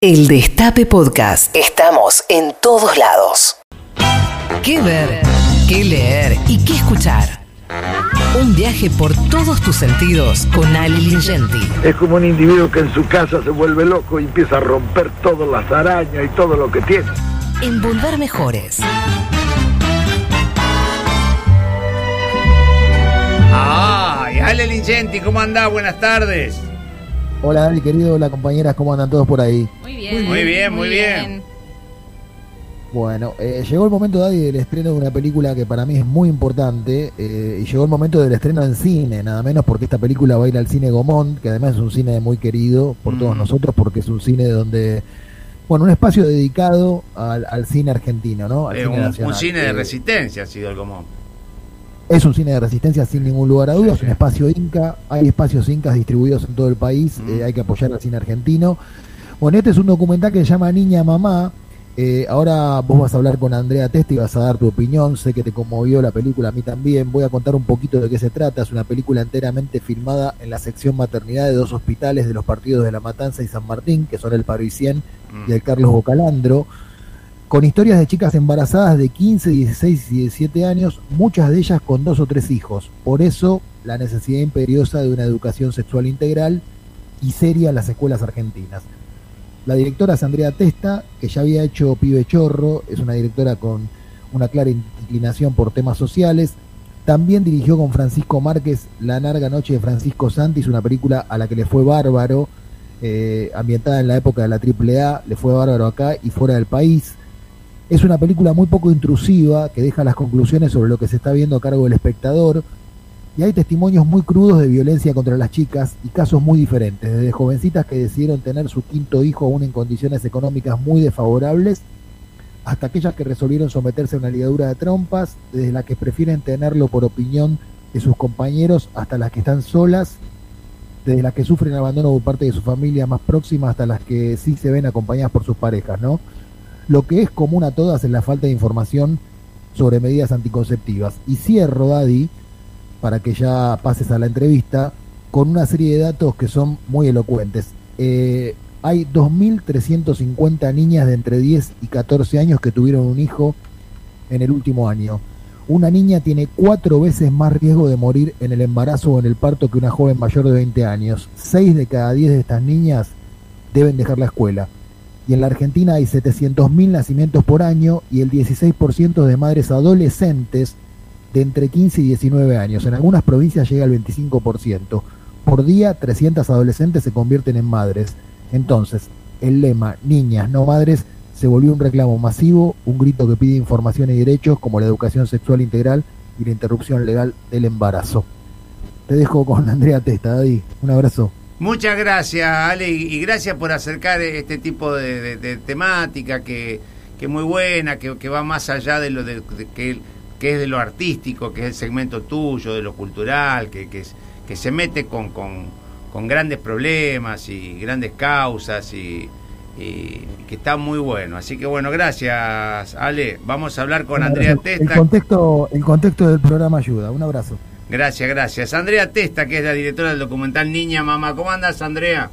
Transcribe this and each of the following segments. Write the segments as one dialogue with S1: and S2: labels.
S1: El Destape Podcast. Estamos en todos lados. ¿Qué ver? ¿Qué leer? ¿Y qué escuchar? Un viaje por todos tus sentidos con Ali Lingenti.
S2: Es como un individuo que en su casa se vuelve loco y empieza a romper todas las arañas y todo lo que tiene.
S1: En Volver Mejores.
S3: ¡Ay! Ale Lingenti, ¿cómo andás? Buenas tardes.
S4: Hola Dani, querido, hola compañeras, ¿cómo andan todos por ahí?
S5: Muy bien.
S3: Muy bien, muy bien.
S4: Bueno, eh, llegó el momento, Daddy, del estreno de una película que para mí es muy importante. eh, y llegó el momento del estreno en cine, nada menos porque esta película va a ir al cine Gomón, que además es un cine muy querido por todos
S3: Mm.
S4: nosotros, porque es un cine donde. Bueno, un espacio dedicado al, al cine argentino, ¿no? Al
S3: Eh,
S4: cine
S3: un, cine de
S4: Eh,
S3: resistencia ha sido el común.
S4: Es un cine de resistencia sin ningún lugar a dudas, un espacio inca, hay espacios incas distribuidos en todo el país, eh, hay que apoyar al cine argentino. Bueno, este es un documental que se llama Niña Mamá. eh, ahora vos vas a hablar con Andrea Testa y vas a dar tu opinión. Sé que te conmovió la película, a mí también. Voy a contar un poquito de qué se trata. Es una película enteramente filmada en la sección maternidad de dos hospitales de los partidos de La Matanza y San Martín, que son el Parisien
S3: Mm.
S4: y el Carlos Bocalandro, con historias de chicas embarazadas de 15, 16 y 17 años, muchas de ellas con dos o tres hijos. Por eso, la necesidad imperiosa de una educación sexual integral y seria en las escuelas argentinas. La directora es Andrea Testa, que ya había hecho Pibe Chorro, es una directora con una clara inclinación por temas sociales. También dirigió con Francisco Márquez La larga noche de Francisco Santis, una película a la que le fue bárbaro, eh, ambientada en la época de la AAA, le fue bárbaro acá y fuera del país. Es una película muy poco intrusiva que deja las conclusiones sobre lo que se está viendo a cargo del espectador. Y hay testimonios muy crudos de violencia contra las chicas y casos muy diferentes, desde jovencitas que decidieron tener su quinto hijo aún en condiciones económicas muy desfavorables, hasta aquellas que resolvieron someterse a una ligadura de trompas, desde las que prefieren tenerlo por opinión de sus compañeros hasta las que están solas, desde las que sufren abandono por parte de su familia más próxima hasta las que sí se ven acompañadas por sus parejas, ¿no? Lo que es común a todas es la falta de información sobre medidas anticonceptivas. Y cierro, Daddy, para que ya pases a la entrevista, con una serie de datos que son muy elocuentes. Eh, hay 2.350 niñas de entre 10 y 14 años que tuvieron un hijo en el último año. Una niña tiene cuatro veces más riesgo de morir en el embarazo o en el parto que una joven mayor de 20 años. Seis de cada 10 de estas niñas deben dejar la escuela. Y en la Argentina hay 700.000 nacimientos por año y el 16% de madres adolescentes de entre 15 y 19 años. En algunas provincias llega al 25%. Por día, 300 adolescentes se convierten en madres. Entonces, el lema niñas, no madres se volvió un reclamo masivo, un grito que pide información y derechos como la educación sexual integral y la interrupción legal del embarazo. Te dejo con Andrea Testa, Daddy. Un abrazo.
S3: Muchas gracias, Ale, y gracias por acercar este tipo de, de- de temática que, que es muy buena, que, que va más allá de lo de, que, que es de lo artístico, que es el segmento tuyo, de lo cultural, que, que, se mete con, con, con grandes problemas y grandes causas y, y que está muy bueno. Así que bueno, gracias, Ale. Vamos a hablar con Andrea
S4: abrazo. El
S3: Testa.
S4: contexto, el contexto del programa ayuda. Un abrazo.
S3: Gracias, gracias. Andrea Testa, que es la directora del documental Niña Mamá. ¿Cómo andas, Andrea?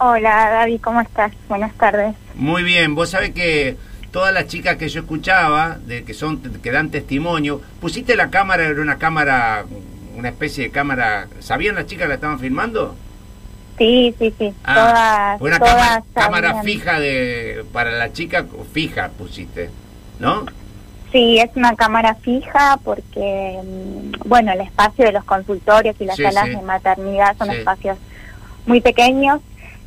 S5: Hola, David, ¿cómo estás? Buenas tardes.
S3: Muy bien, vos sabés que todas las chicas que yo escuchaba, de que son que dan testimonio, pusiste la cámara, era una cámara, una especie de cámara, ¿sabían las chicas que la estaban filmando?
S5: Sí, sí, sí.
S3: Ah,
S5: todas,
S3: una
S5: todas
S3: cámara, cámara fija de para la chica fija pusiste, ¿no?
S5: Sí, es una cámara fija porque, mm, bueno, el espacio de los consultorios y las
S3: Sí,
S5: salas
S3: sí.
S5: de maternidad son
S3: Sí.
S5: espacios muy pequeños.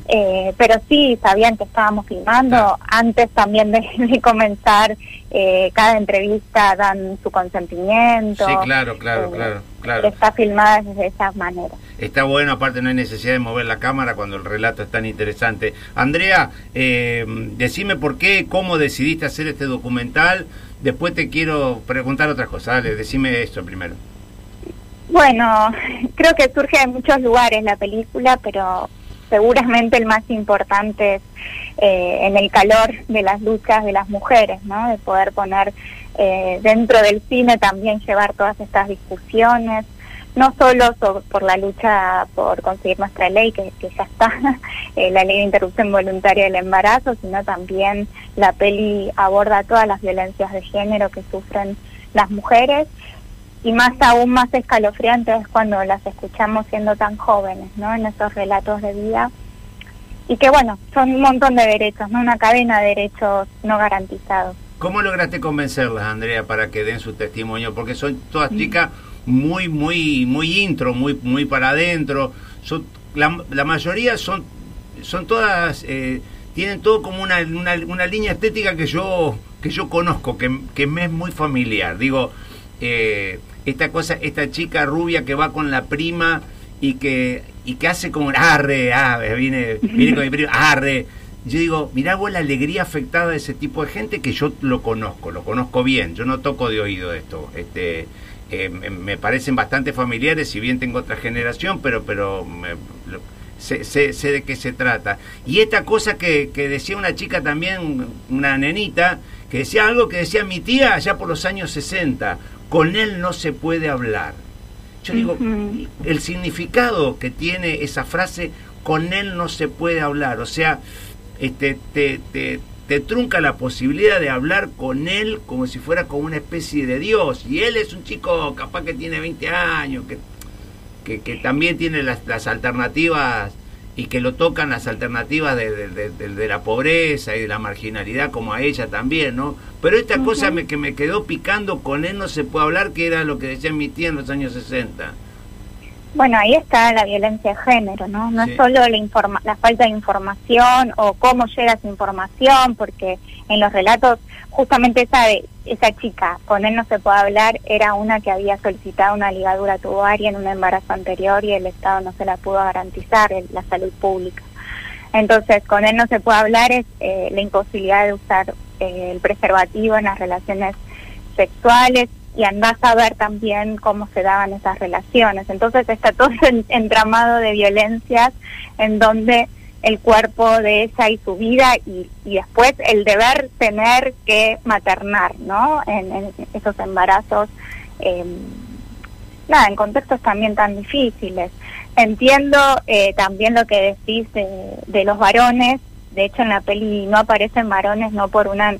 S5: Eh, pero sí, sabían que estábamos filmando.
S3: Claro.
S5: Antes también de, de comenzar eh, cada entrevista dan su consentimiento.
S3: Sí, claro, claro,
S5: Eh,
S3: claro, claro.
S5: Está filmada de esa manera.
S3: Está bueno, aparte no hay necesidad de mover la cámara cuando el relato es tan interesante. Andrea, eh, decime por qué, cómo decidiste hacer este documental. Después te quiero preguntar otras cosas. Dale, decime esto primero.
S5: Bueno, creo que surge de muchos lugares la película, pero seguramente el más importante es eh, en el calor de las luchas de las mujeres, ¿no? De poder poner eh, dentro del cine también llevar todas estas discusiones, no solo por la lucha por conseguir nuestra ley, que, ya está, eh, la ley de interrupción voluntaria del embarazo, sino también la peli aborda todas las violencias de género que sufren las mujeres y más aún más escalofriante es cuando las escuchamos siendo tan jóvenes, ¿no? En esos relatos de vida y que bueno, son un montón de derechos, ¿no? Una cadena de derechos no garantizados.
S3: ¿Cómo lograste convencerlas, Andrea, para que den su testimonio? Porque son todas chicas muy, muy, muy intro, muy, muy para adentro. Son, la, la mayoría son, son todas, eh, tienen todo como una, una, línea estética que yo, que yo conozco, que, que me es muy familiar. Digo, eh, esta cosa, esta chica rubia que va con la prima y que, y que hace como arre, ah, viene, viene con mi prima, arre. Yo digo, mirá vos la alegría afectada de ese tipo de gente que yo lo conozco, lo conozco bien, yo no toco de oído esto. Este, eh, me parecen bastante familiares, si bien tengo otra generación, pero, pero sé, sé, de qué se trata. Y esta cosa que, que decía una chica también, una nenita, que decía algo que decía mi tía allá por los años 60, con él no se puede hablar. Yo digo, el significado que tiene esa frase, con él no se puede hablar, o sea, este, te, te te trunca la posibilidad de hablar con él como si fuera como una especie de Dios. Y él es un chico capaz que tiene 20 años, que, que, también tiene las, las, alternativas y que lo tocan las alternativas de, de, la pobreza y de la marginalidad como a ella también, ¿no? Pero esta cosa me, que me quedó picando con él no se puede hablar, que era lo que decía mi tía en los años 60.
S5: Bueno, ahí está la violencia de género, ¿no? No es solo la, la falta de información o cómo llega esa información, porque en los relatos justamente esa, esa chica, con él no se puede hablar, era una que había solicitado una ligadura tubaria en un embarazo anterior y el Estado no se la pudo garantizar, la salud pública. Entonces, con él no se puede hablar es eh, la imposibilidad de usar eh, el preservativo en las relaciones sexuales y andás a ver también cómo se daban esas relaciones. Entonces está todo entramado de violencias en donde el cuerpo de ella y su vida y, después el deber tener que maternar, ¿no? En, esos embarazos, em, nada, en contextos también tan difíciles. Entiendo eh, también lo que decís de los varones, de hecho en la peli no aparecen varones no por una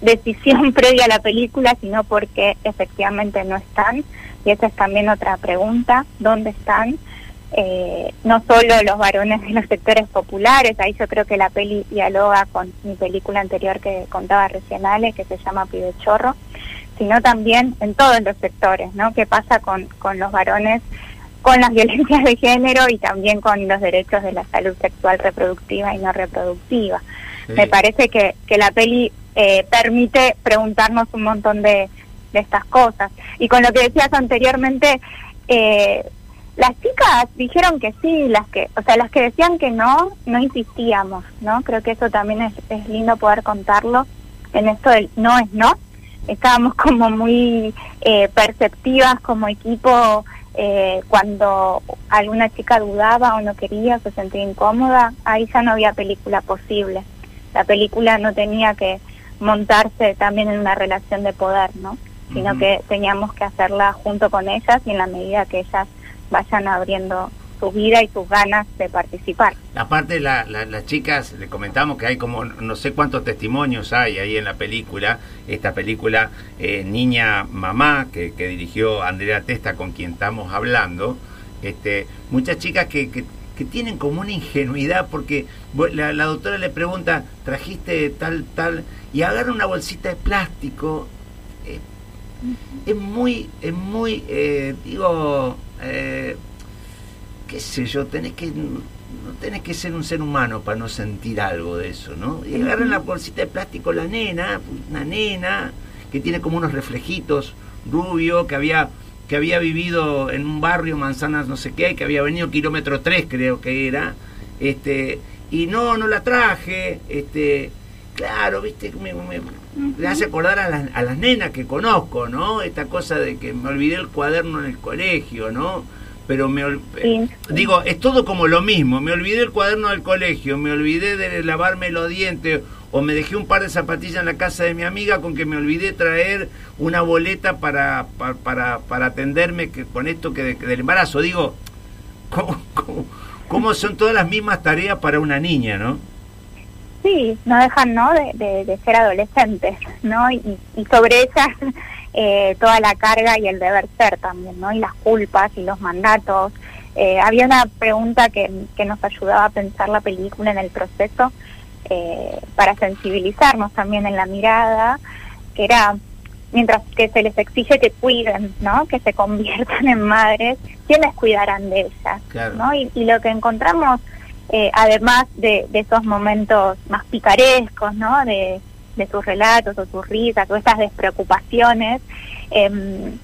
S5: decisión previa a la película, sino porque efectivamente no están. Y esa es también otra pregunta, ¿dónde están? Eh, no solo los varones de los sectores populares, ahí yo creo que la peli dialoga con mi película anterior que contaba recién Ale, que se llama Pibe Chorro, sino también en todos los sectores, ¿no? ¿Qué pasa con, con los varones, con las violencias de género y también con los derechos de la salud sexual reproductiva y no reproductiva? Me parece que, que la peli eh, permite preguntarnos un montón de, estas cosas. Y con lo que decías anteriormente, eh, las chicas dijeron que sí, las que, o sea, las que decían que no, no insistíamos, ¿no? Creo que eso también es, es lindo poder contarlo en esto del no es no. Estábamos como muy eh, perceptivas como equipo eh, cuando alguna chica dudaba o no quería, se sentía incómoda, ahí ya no había película posible. La película no tenía que montarse también en una relación de poder, ¿no? Sino que teníamos que hacerla junto con ellas y en la medida que ellas vayan abriendo su vida y sus ganas de participar.
S3: Aparte, la, las chicas, le comentamos que hay como no sé cuántos testimonios hay ahí en la película, esta película eh, Niña Mamá, que, que, dirigió Andrea Testa, con quien estamos hablando, este, muchas chicas que, que, que tienen como una ingenuidad, porque la, la doctora le pregunta, ¿trajiste tal, tal? y agarra una bolsita de plástico. Eh, es muy, es muy, eh, digo, eh, qué sé yo, tenés que, no tenés que ser un ser humano para no sentir algo de eso, ¿no? Y agarra la bolsita de plástico la nena, una nena que tiene como unos reflejitos rubio, que había que había vivido en un barrio, manzanas no sé qué, que había venido kilómetro 3 creo que era, este, y no, no la traje, este, Claro, viste, me, me, hace acordar a las, a las nenas que conozco, ¿no? Esta cosa de que me olvidé el cuaderno en el colegio, ¿no? Pero me digo, es todo como lo mismo, me olvidé el cuaderno del colegio, me olvidé de lavarme los dientes, o me dejé un par de zapatillas en la casa de mi amiga con que me olvidé traer una boleta para, para, para, atenderme que, con esto que, del embarazo. Digo, ¿cómo, son todas las mismas tareas para una niña, no?
S5: Sí, no dejan ¿no? De, de, ser adolescentes, ¿no? Y, y sobre ellas eh, toda la carga y el deber ser también, ¿no? Y las culpas y los mandatos. Eh, había una pregunta que, que nos ayudaba a pensar la película en el proceso, eh, para sensibilizarnos también en la mirada, que era, mientras que se les exige que cuiden, ¿no? que se conviertan en madres, ¿quiénes cuidarán de ellas? ¿no? Y, lo que encontramos, eh, además de, esos momentos más picarescos, ¿no? de, de sus relatos o sus risas o estas despreocupaciones, em,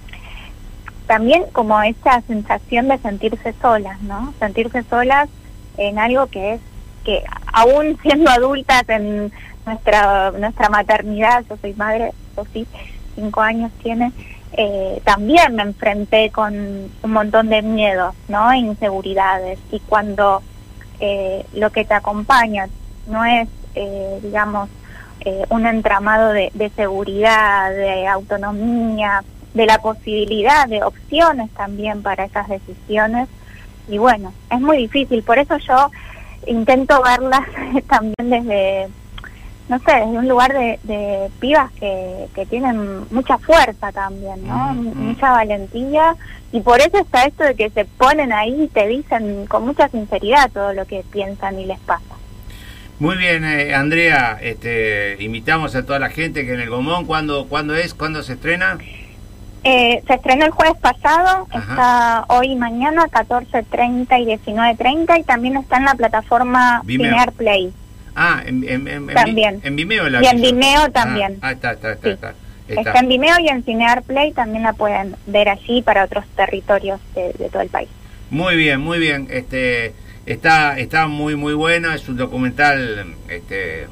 S5: también como esa sensación de sentirse solas, ¿no? Sentirse solas en algo que es que aún siendo adultas en nuestra nuestra maternidad, yo soy madre, sí cinco años tiene, eh, también me enfrenté con un montón de miedos, ¿no? E inseguridades. Y cuando eh, lo que te acompaña no es, eh, digamos, un entramado de seguridad, de autonomía, de la posibilidad de opciones también para esas decisiones, y bueno, es muy difícil. Por eso yo intento verlas también desde, no sé, desde un lugar de, de pibas que, que tienen mucha fuerza también, ¿no? Mucha valentía y por eso está esto de que se ponen ahí y te dicen con mucha sinceridad todo lo que piensan y les pasa.
S3: Muy bien, eh, Andrea, este, invitamos a toda la gente que en el Gomón, ¿cuándo, ¿cuándo es? ¿Cuándo se estrena?
S5: Eh, se estrenó el jueves pasado, está hoy y mañana, 14.30 y 19.30, y también está en la plataforma Vimeo. Play.
S3: Ah, en, también. en Vimeo la
S5: Y en Vimeo también.
S3: Ah, está, está, está,
S5: está, en Vimeo y en Cinear Play también la pueden ver allí para otros territorios de, todo el país.
S3: Muy bien, muy bien. Este, está, está muy, muy buena, es un documental, este,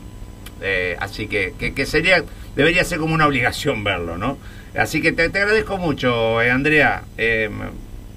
S3: eh, así que, que, que sería, debería ser como una obligación verlo, ¿no? Así que te, agradezco mucho, eh, Andrea. Eh,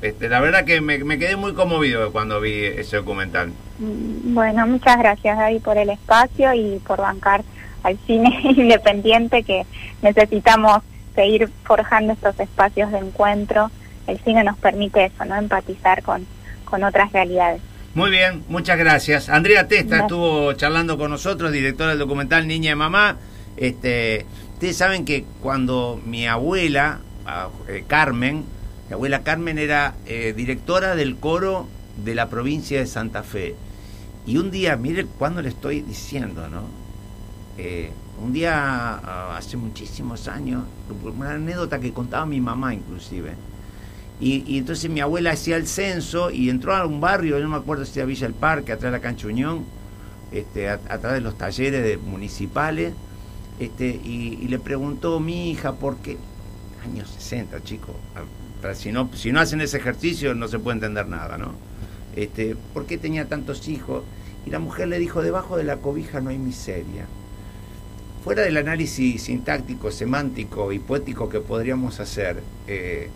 S3: este, la verdad que me, quedé muy conmovido cuando vi ese documental.
S5: Bueno, muchas gracias, David, por el espacio y por bancar al cine independiente que necesitamos seguir forjando estos espacios de encuentro. El cine nos permite eso, ¿no? Empatizar con, con otras realidades.
S3: Muy bien, muchas gracias. Andrea Testa estuvo charlando con nosotros, directora del documental Niña y Mamá. Este, Ustedes saben que cuando mi abuela, ah, eh, Carmen, mi abuela Carmen era eh, directora del coro de la provincia de Santa Fe. Y un día, mire cuándo le estoy diciendo, ¿no? Eh, un día, ah, hace muchísimos años, una anécdota que contaba mi mamá inclusive. Y, entonces mi abuela hacía el censo y entró a un barrio, yo no me acuerdo si era Villa El Parque, atrás de la Cancha Unión, este, a, través de los talleres de, municipales este, y, le preguntó mi hija por qué, años 60, chicos, si no, si no hacen ese ejercicio no se puede entender nada, ¿no? Este, ¿Por qué tenía tantos hijos? Y la mujer le dijo, debajo de la cobija no hay miseria. Fuera del análisis sintáctico, semántico y poético que podríamos hacer, eh,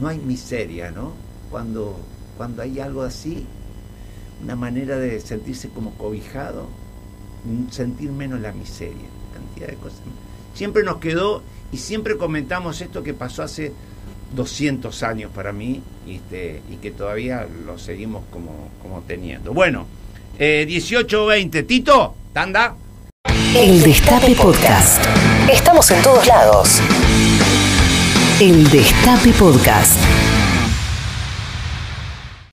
S3: no hay miseria, ¿no? Cuando, cuando hay algo así, una manera de sentirse como cobijado, sentir menos la miseria de cosas. Siempre nos quedó y siempre comentamos esto que pasó hace 200 años para mí este, y que todavía lo seguimos como, como teniendo. Bueno, eh, 18-20. Tito, Tanda.
S1: El Destape Podcast. Estamos en todos lados. El Destape Podcast.